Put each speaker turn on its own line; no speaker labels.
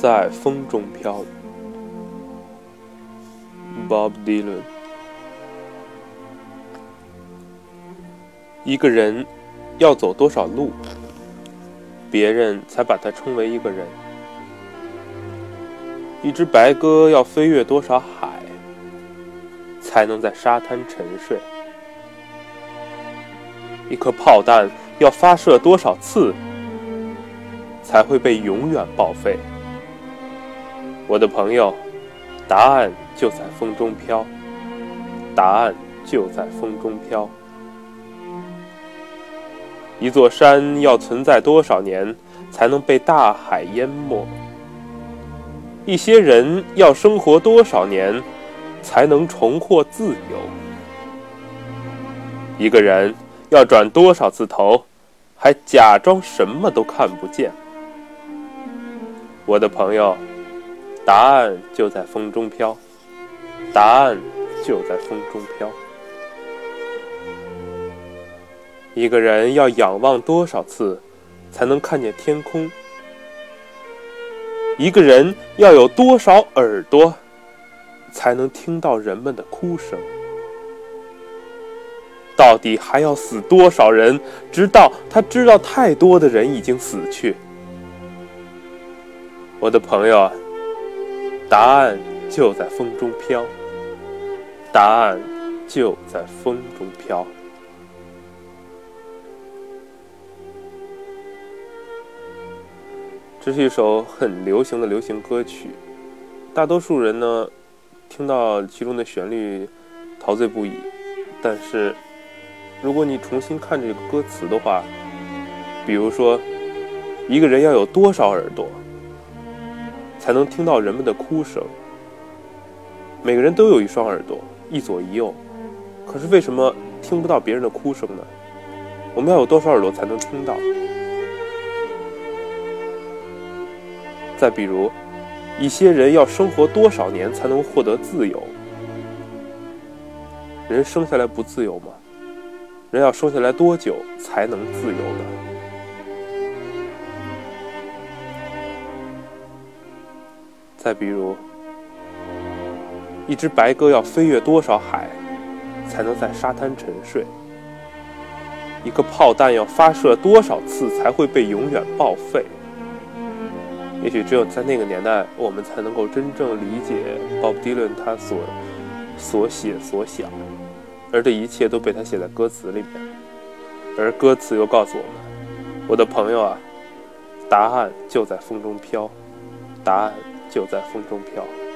在风中飘。Bob Dylan。一个人要走多少路，别人才把他称为一个人？一只白鸽要飞越多少海，才能在沙滩沉睡？一颗炮弹要发射多少次，才会被永远报废？我的朋友，答案就在风中飘，答案就在风中飘。一座山要存在多少年，才能被大海淹没？一些人要生活多少年，才能重获自由？一个人要转多少次头，还假装什么都看不见？我的朋友。答案就在风中飘，答案就在风中飘。一个人要仰望多少次，才能看见天空？一个人要有多少耳朵，才能听到人们的哭声？到底还要死多少人，直到他知道太多的人已经死去？我的朋友！答案就在风中飘，答案就在风中飘。这是一首很流行的流行歌曲，大多数人呢听到其中的旋律陶醉不已。但是，如果你重新看这个歌词的话，比如说，一个人要有多少耳朵？才能听到人们的哭声。每个人都有一双耳朵，一左一右，可是为什么听不到别人的哭声呢？我们要有多少耳朵才能听到？再比如，一些人要生活多少年才能获得自由？人生下来不自由吗？人要生下来多久才能自由呢？再比如，一只白鸽要飞越多少海，才能在沙滩沉睡？一个炮弹要发射多少次才会被永远报废？也许只有在那个年代，我们才能够真正理解 Bob Dylan 他所所写所想，而这一切都被他写在歌词里面。而歌词又告诉我们：我的朋友啊，答案就在风中飘，答案。就在风中飘。